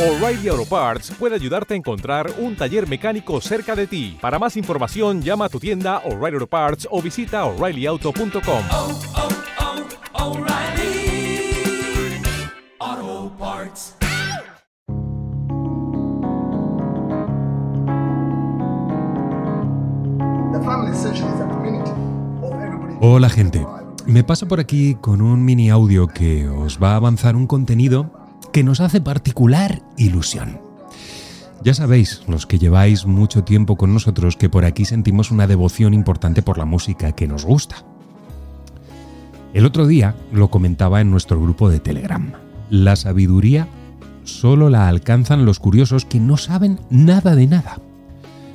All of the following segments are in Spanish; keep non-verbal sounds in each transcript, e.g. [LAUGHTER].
O'Reilly Auto Parts puede ayudarte a encontrar un taller mecánico cerca de ti. Para más información, llama a tu tienda O'Reilly Auto Parts o visita oreillyauto.com. oh, oh, everybody. Hola gente, me paso por aquí con un mini audio que os va a avanzar un contenido que nos hace particular ilusión. Ya sabéis, los que lleváis mucho tiempo con nosotros, que por aquí sentimos una devoción importante por la música que nos gusta. El otro día lo comentaba en nuestro grupo de Telegram. La sabiduría solo la alcanzan los curiosos que no saben nada de nada.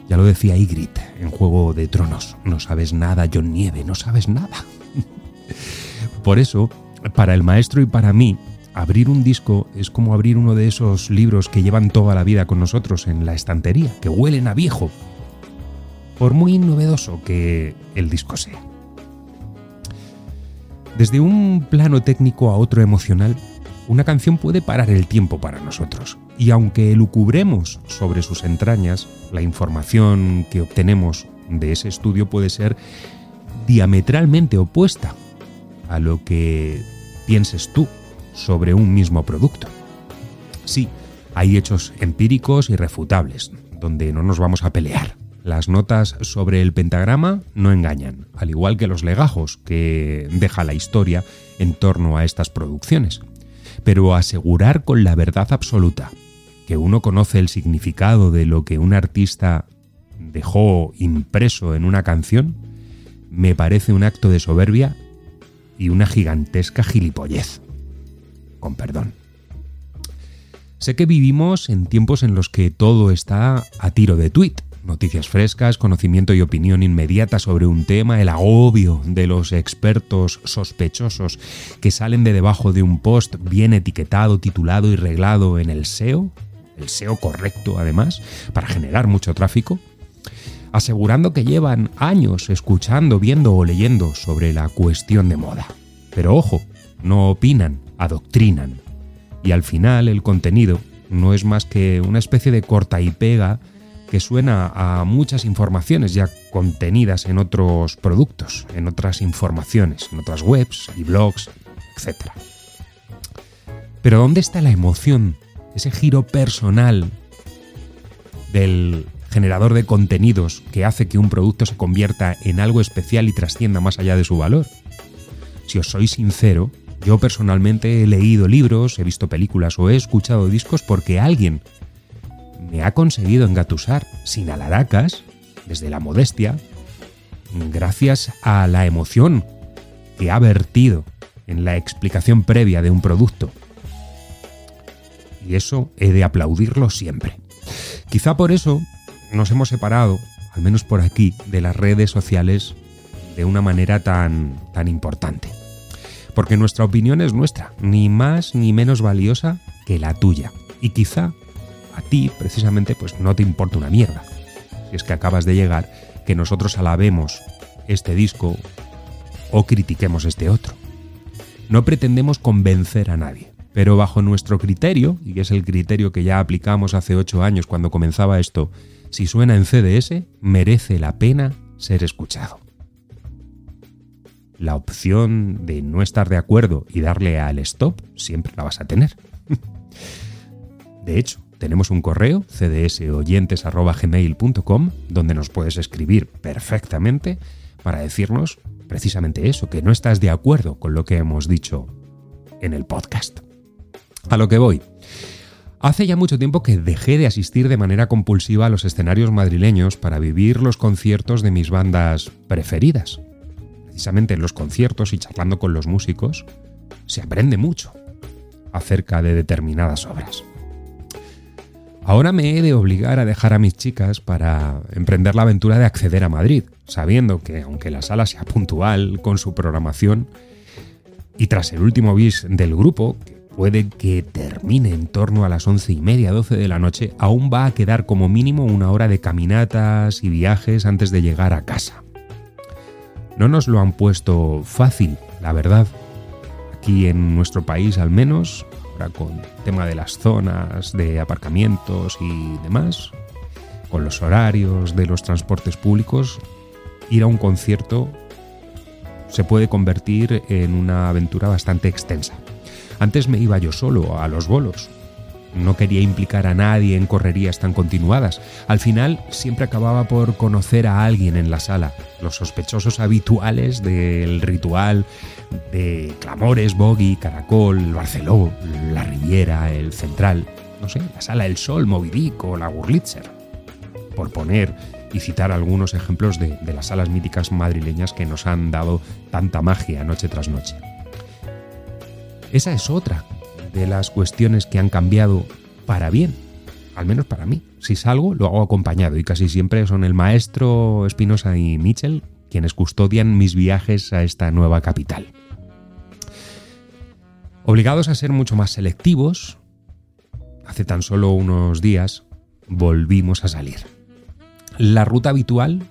Ya lo decía Ygritte en Juego de Tronos. No sabes nada, John Nieve, no sabes nada. [LAUGHS] Por eso, para el maestro y para mí, abrir un disco es como abrir uno de esos libros que llevan toda la vida con nosotros en la estantería, que huelen a viejo, por muy novedoso que el disco sea. Desde un plano técnico a otro emocional, una canción puede parar el tiempo para nosotros. Y aunque elucubremos sobre sus entrañas, la información que obtenemos de ese estudio puede ser diametralmente opuesta a lo que pienses tú sobre un mismo producto. Sí, hay hechos empíricos irrefutables, donde no nos vamos a pelear. Las notas sobre el pentagrama no engañan, al igual que los legajos que deja la historia en torno a estas producciones. Pero asegurar con la verdad absoluta que uno conoce el significado de lo que un artista dejó impreso en una canción me parece un acto de soberbia y una gigantesca gilipollez. Perdón. Sé que vivimos en tiempos en los que todo está a tiro de tweet. Noticias frescas, conocimiento y opinión inmediata sobre un tema, el agobio de los expertos sospechosos que salen de debajo de un post bien etiquetado, titulado y reglado en el SEO, el SEO correcto además, para generar mucho tráfico, asegurando que llevan años escuchando, viendo o leyendo sobre la cuestión de moda. Pero ojo, no opinan, adoctrinan. Y al final el contenido no es más que una especie de corta y pega que suena a muchas informaciones ya contenidas en otros productos, en otras informaciones, en otras webs y blogs, etc. Pero ¿dónde está la emoción, ese giro personal del generador de contenidos que hace que un producto se convierta en algo especial y trascienda más allá de su valor? Si os soy sincero, yo personalmente he leído libros, he visto películas o he escuchado discos porque alguien me ha conseguido engatusar sin alaracas, desde la modestia, gracias a la emoción que ha vertido en la explicación previa de un producto. Y eso he de aplaudirlo siempre. Quizá por eso nos hemos separado, al menos por aquí, de las redes sociales de una manera tan, tan importante. Porque nuestra opinión es nuestra, ni más ni menos valiosa que la tuya. Y quizá a ti, precisamente, pues no te importa una mierda. Si es que acabas de llegar, que nosotros alabemos este disco o critiquemos este otro. No pretendemos convencer a nadie, pero bajo nuestro criterio, y es el criterio que ya aplicamos hace ocho años cuando comenzaba esto, si suena en CDS, merece la pena ser escuchado. La opción de no estar de acuerdo y darle al stop siempre la vas a tener. De hecho, tenemos un correo, cdsoyentes.gmail.com, donde nos puedes escribir perfectamente para decirnos precisamente eso, que no estás de acuerdo con lo que hemos dicho en el podcast. A lo que voy. Hace ya mucho tiempo que dejé de asistir de manera compulsiva a los escenarios madrileños para vivir los conciertos de mis bandas preferidas. Precisamente en los conciertos y charlando con los músicos se aprende mucho acerca de determinadas obras. Ahora me he de obligar a dejar a mis chicas para emprender la aventura de acceder a Madrid, sabiendo que aunque la sala sea puntual con su programación, y tras el último bis del grupo, que puede que termine en torno a las once y media, doce de la noche, aún va a quedar como mínimo una hora de caminatas y viajes antes de llegar a casa. No nos lo han puesto fácil, la verdad. Aquí en nuestro país al menos ahora con el tema de las zonas de aparcamientos y demás, con los horarios de los transportes públicos, ir a un concierto se puede convertir en una aventura bastante extensa. Antes me iba yo solo a los bolos. No quería implicar a nadie en correrías tan continuadas. Al final siempre acababa por conocer a alguien en la sala. Los sospechosos habituales del ritual de Clamores, Boggy, Caracol, Barceló, La Riviera, el Central, no sé, la Sala del Sol, Movidic o la Wurlitzer. Por poner y citar algunos ejemplos de, de las salas míticas madrileñas que nos han dado tanta magia noche tras noche. Esa es otra de las cuestiones que han cambiado para bien, al menos para mí. Si salgo, lo hago acompañado y casi siempre son el maestro Espinosa y Mitchell quienes custodian mis viajes a esta nueva capital. Obligados a ser mucho más selectivos, hace tan solo unos días volvimos a salir. La ruta habitual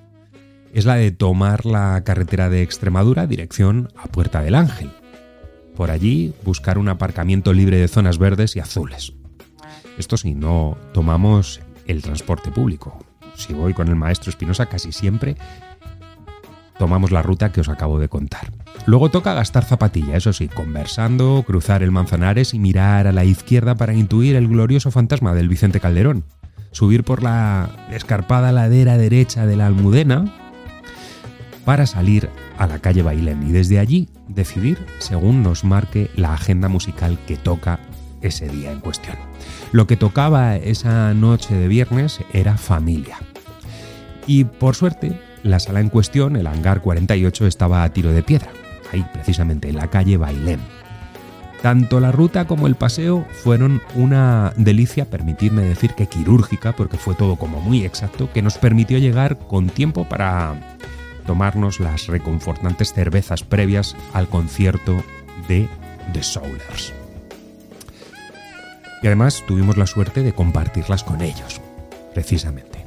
es la de tomar la carretera de Extremadura dirección a Puerta del Ángel. Por allí buscar un aparcamiento libre de zonas verdes y azules. Esto si no tomamos el transporte público. Si voy con el maestro Espinosa casi siempre tomamos la ruta que os acabo de contar. Luego toca gastar zapatilla, eso sí, conversando, cruzar el Manzanares y mirar a la izquierda para intuir el glorioso fantasma del Vicente Calderón. Subir por la escarpada ladera derecha de la Almudena para salir a la calle Bailén y desde allí decidir según nos marque la agenda musical que toca ese día en cuestión. Lo que tocaba esa noche de viernes era familia. Y por suerte, la sala en cuestión, el hangar 48, estaba a tiro de piedra, ahí precisamente en la calle Bailén. Tanto la ruta como el paseo fueron una delicia, permitidme decir que quirúrgica, porque fue todo como muy exacto, que nos permitió llegar con tiempo para tomarnos las reconfortantes cervezas previas al concierto de The Soulers. Y además tuvimos la suerte de compartirlas con ellos, precisamente.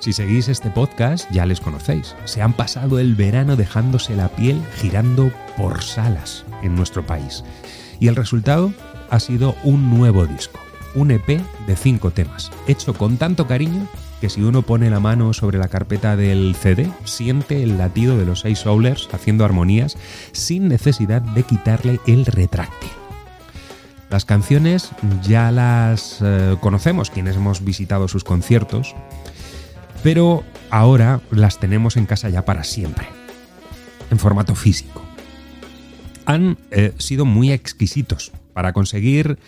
Si seguís este podcast ya les conocéis. Se han pasado el verano dejándose la piel girando por salas en nuestro país. Y el resultado ha sido un nuevo disco, un EP de cinco temas, hecho con tanto cariño que si uno pone la mano sobre la carpeta del CD, siente el latido de los seis Soulers haciendo armonías sin necesidad de quitarle el retráctil. Las canciones ya las eh, conocemos quienes hemos visitado sus conciertos, pero ahora las tenemos en casa ya para siempre, en formato físico. Han eh, sido muy exquisitos para conseguir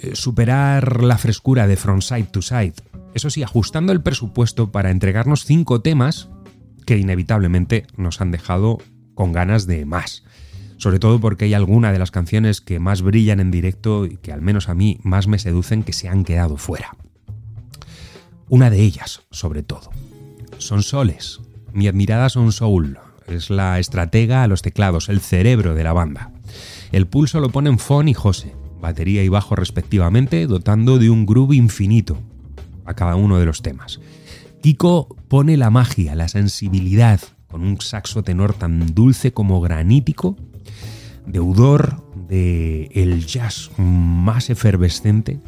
eh, superar la frescura de From Side to Side, eso sí, ajustando el presupuesto para entregarnos cinco temas que inevitablemente nos han dejado con ganas de más. Sobre todo porque hay alguna de las canciones que más brillan en directo y que al menos a mí más me seducen que se han quedado fuera. Una de ellas, sobre todo. Son Soles. Mi admirada Son Soul. Es la estratega a los teclados, el cerebro de la banda. El pulso lo ponen Fon y José, batería y bajo respectivamente, dotando de un groove infinito a cada uno de los temas. Kiko pone la magia, la sensibilidad, con un saxo tenor tan dulce como granítico, deudor de el jazz más efervescente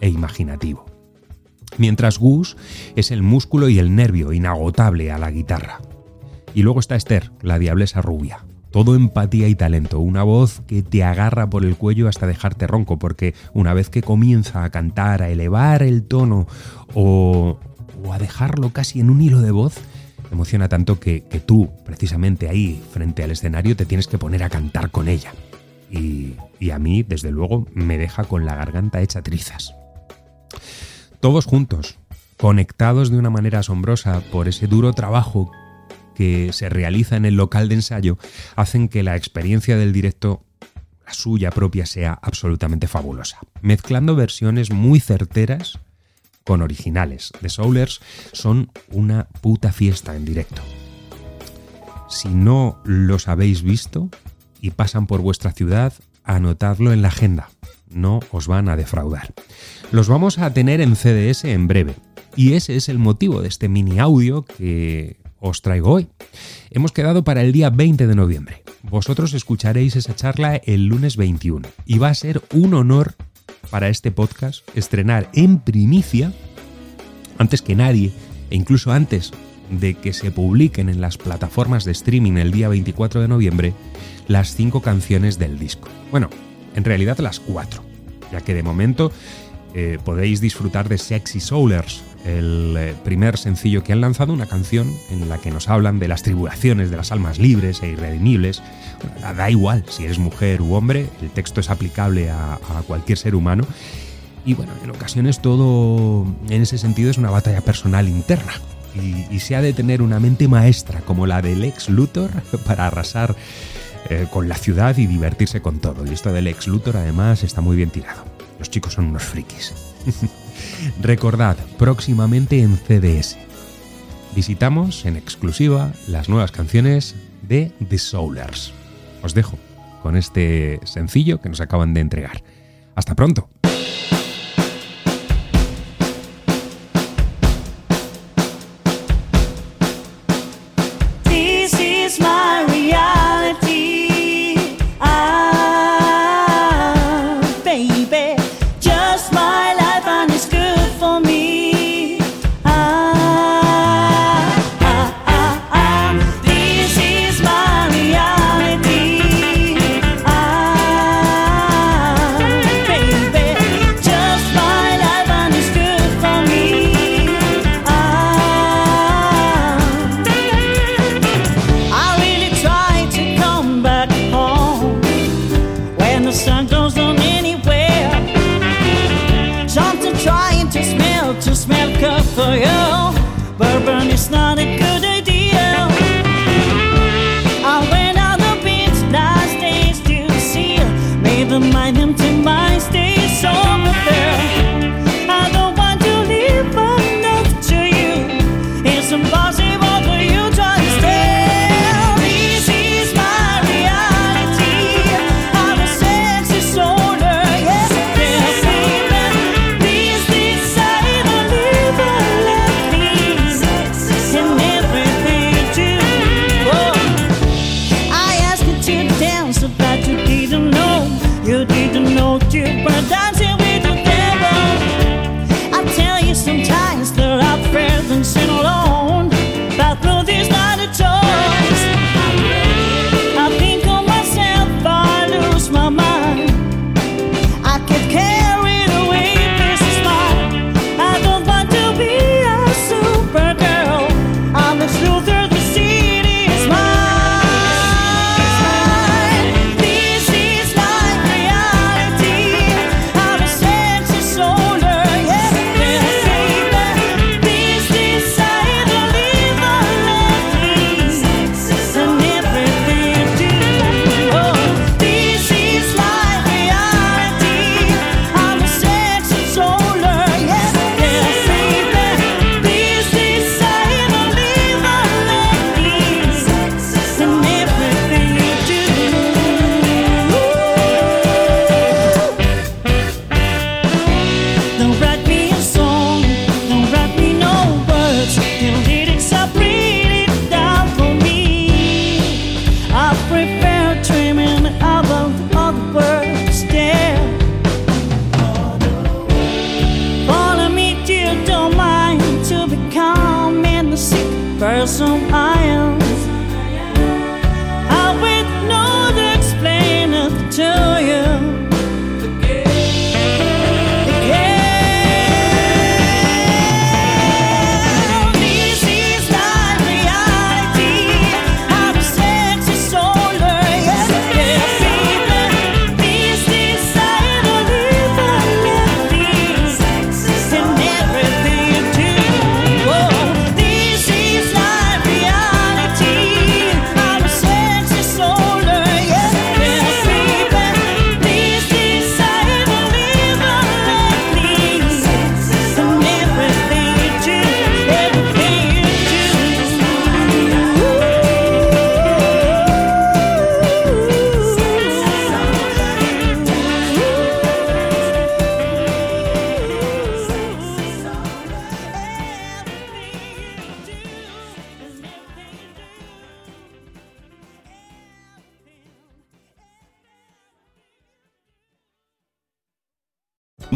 e imaginativo. Mientras Gus es el músculo y el nervio inagotable a la guitarra. Y luego está Esther, la diablesa rubia. Todo empatía y talento, una voz que te agarra por el cuello hasta dejarte ronco, porque una vez que comienza a cantar, a elevar el tono o, a dejarlo casi en un hilo de voz, emociona tanto que, que, tú, precisamente ahí, frente al escenario, te tienes que poner a cantar con ella. Y, y a mí, desde luego, me deja con la garganta hecha trizas. Todos juntos, conectados de una manera asombrosa por ese duro trabajo que se realiza en el local de ensayo, hacen que la experiencia del directo, la suya propia, sea absolutamente fabulosa. Mezclando versiones muy certeras con originales. The Soulers son una puta fiesta en directo. Si no los habéis visto y pasan por vuestra ciudad, anotadlo en la agenda. No os van a defraudar. Los vamos a tener en CDS en breve. Y ese es el motivo de este mini audio que os traigo hoy. Hemos quedado para el día 20 de noviembre. Vosotros escucharéis esa charla el lunes 21 y va a ser un honor para este podcast estrenar en primicia, antes que nadie, e incluso antes de que se publiquen en las plataformas de streaming el día 24 de noviembre, las cinco canciones del disco. Bueno, en realidad las cuatro, ya que de momento eh, podéis disfrutar de Sexy Soulers, el eh, primer sencillo que han lanzado, una canción en la que nos hablan de las tribulaciones de las almas libres e irredimibles. Da igual si eres mujer u hombre, el texto es aplicable a, cualquier ser humano. Y bueno, en ocasiones todo en ese sentido es una batalla personal interna. Y, y, se ha de tener una mente maestra como la del ex Luthor [LAUGHS] para arrasar eh, con la ciudad y divertirse con todo. Y esto del ex Luthor además está muy bien tirado. Los chicos son unos frikis. [LAUGHS] Recordad, próximamente en CDS. Visitamos en exclusiva las nuevas canciones de The Soulers. Os dejo con este sencillo que nos acaban de entregar. Hasta pronto.